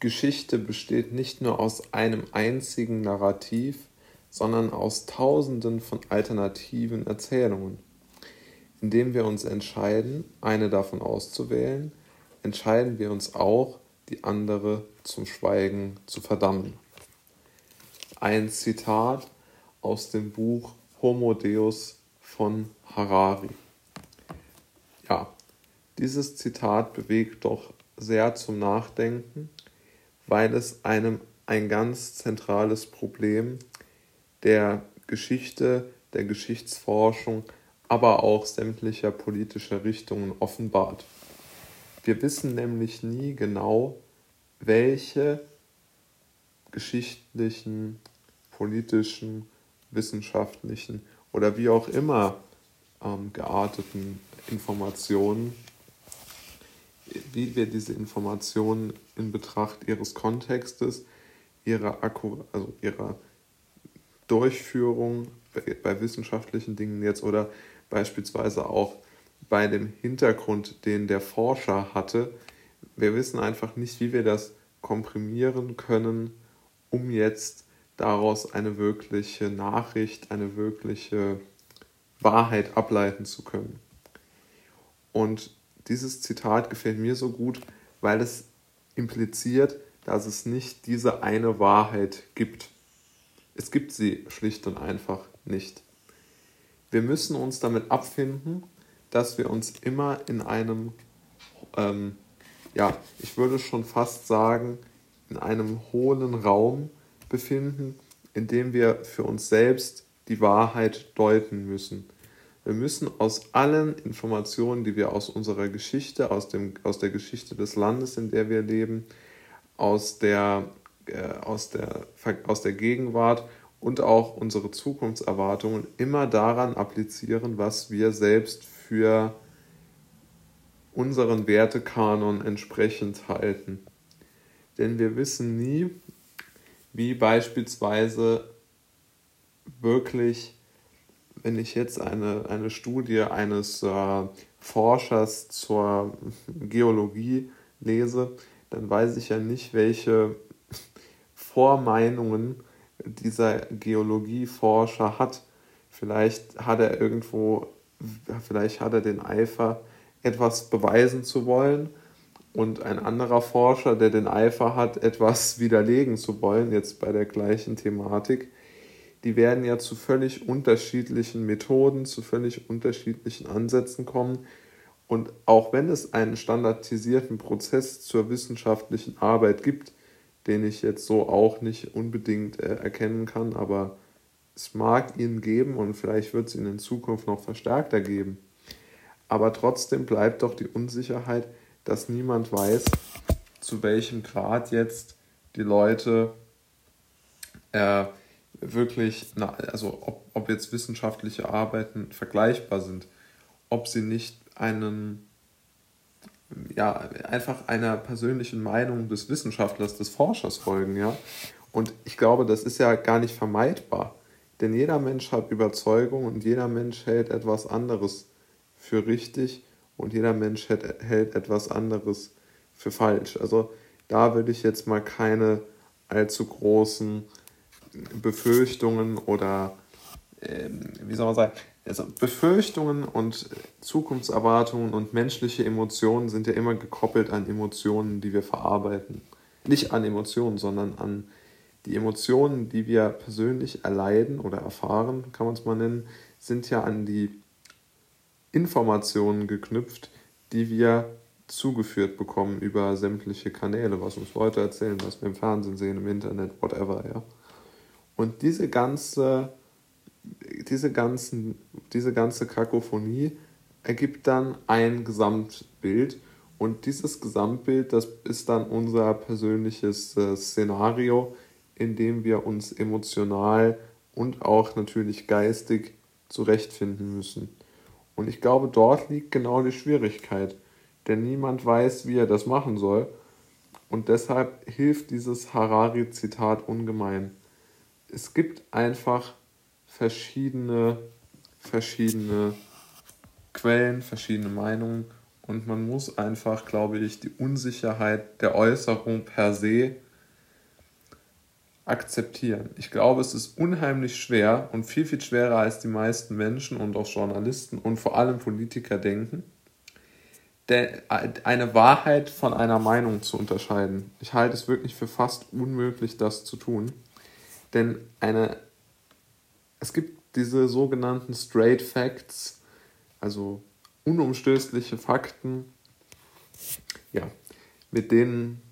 Geschichte besteht nicht nur aus einem einzigen Narrativ, sondern aus Tausenden von alternativen Erzählungen. Indem wir uns entscheiden, eine davon auszuwählen, entscheiden wir uns auch, die andere zum Schweigen zu verdammen. Ein Zitat aus dem Buch Homo Deus von Harari. Ja, dieses Zitat bewegt doch sehr zum Nachdenken, weil es einem ein ganz zentrales Problem der Geschichte, der Geschichtsforschung, aber auch sämtlicher politischer Richtungen offenbart. Wir wissen nämlich nie genau, welche geschichtlichen, politischen, wissenschaftlichen oder wie auch immer ähm, gearteten Informationen, wie wir diese Informationen in Betracht ihres Kontextes, ihrer, Akku, also ihrer Durchführung bei, bei wissenschaftlichen Dingen jetzt oder beispielsweise auch bei dem Hintergrund, den der Forscher hatte. Wir wissen einfach nicht, wie wir das komprimieren können, um jetzt daraus eine wirkliche Nachricht, eine wirkliche Wahrheit ableiten zu können. Und dieses Zitat gefällt mir so gut, weil es impliziert, dass es nicht diese eine Wahrheit gibt. Es gibt sie schlicht und einfach nicht. Wir müssen uns damit abfinden, dass wir uns immer in einem, ähm, ja, ich würde schon fast sagen, in einem hohlen Raum befinden, in dem wir für uns selbst die Wahrheit deuten müssen. Wir müssen aus allen Informationen, die wir aus unserer Geschichte, aus, dem, aus der Geschichte des Landes, in der wir leben, aus der äh, aus, der, aus der Gegenwart und auch unsere Zukunftserwartungen immer daran applizieren, was wir selbst für unseren Wertekanon entsprechend halten. Denn wir wissen nie, wie beispielsweise wirklich, wenn ich jetzt eine, eine Studie eines äh, Forschers zur Geologie lese, dann weiß ich ja nicht, welche Vormeinungen dieser Geologieforscher hat. Vielleicht hat er irgendwo, vielleicht hat er den Eifer, etwas beweisen zu wollen und ein anderer Forscher, der den Eifer hat, etwas widerlegen zu wollen, jetzt bei der gleichen Thematik, die werden ja zu völlig unterschiedlichen Methoden, zu völlig unterschiedlichen Ansätzen kommen. Und auch wenn es einen standardisierten Prozess zur wissenschaftlichen Arbeit gibt, den ich jetzt so auch nicht unbedingt äh, erkennen kann, aber es mag ihn geben und vielleicht wird es ihn in Zukunft noch verstärkter geben. Aber trotzdem bleibt doch die Unsicherheit, dass niemand weiß, zu welchem Grad jetzt die Leute äh, wirklich, na, also ob, ob jetzt wissenschaftliche Arbeiten vergleichbar sind, ob sie nicht einen ja, einfach einer persönlichen Meinung des Wissenschaftlers, des Forschers folgen, ja. Und ich glaube, das ist ja gar nicht vermeidbar. Denn jeder Mensch hat Überzeugung und jeder Mensch hält etwas anderes für richtig und jeder Mensch hält, hält etwas anderes für falsch. Also da würde ich jetzt mal keine allzu großen Befürchtungen oder, ähm, wie soll man sagen, also Befürchtungen und Zukunftserwartungen und menschliche Emotionen sind ja immer gekoppelt an Emotionen, die wir verarbeiten. Nicht an Emotionen, sondern an die Emotionen, die wir persönlich erleiden oder erfahren, kann man es mal nennen, sind ja an die Informationen geknüpft, die wir zugeführt bekommen über sämtliche Kanäle, was uns Leute erzählen, was wir im Fernsehen sehen, im Internet, whatever, ja. Und diese ganze diese, ganzen, diese ganze Kakophonie ergibt dann ein Gesamtbild und dieses Gesamtbild, das ist dann unser persönliches äh, Szenario, in dem wir uns emotional und auch natürlich geistig zurechtfinden müssen. Und ich glaube, dort liegt genau die Schwierigkeit, denn niemand weiß, wie er das machen soll. Und deshalb hilft dieses Harari-Zitat ungemein. Es gibt einfach verschiedene, verschiedene Quellen, verschiedene Meinungen und man muss einfach, glaube ich, die Unsicherheit der Äußerung per se akzeptieren. Ich glaube, es ist unheimlich schwer und viel, viel schwerer als die meisten Menschen und auch Journalisten und vor allem Politiker denken, eine Wahrheit von einer Meinung zu unterscheiden. Ich halte es wirklich für fast unmöglich, das zu tun. Denn eine, es gibt diese sogenannten Straight Facts, also unumstößliche Fakten, ja, mit denen,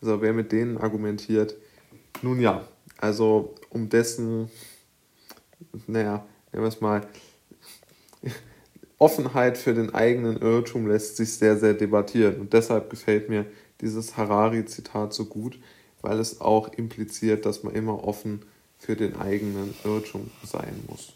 also wer mit denen argumentiert, nun ja, also um dessen, naja, nehmen wir es mal, Offenheit für den eigenen Irrtum lässt sich sehr, sehr debattieren. Und deshalb gefällt mir dieses Harari-Zitat so gut, weil es auch impliziert, dass man immer offen für den eigenen Irrtum sein muss.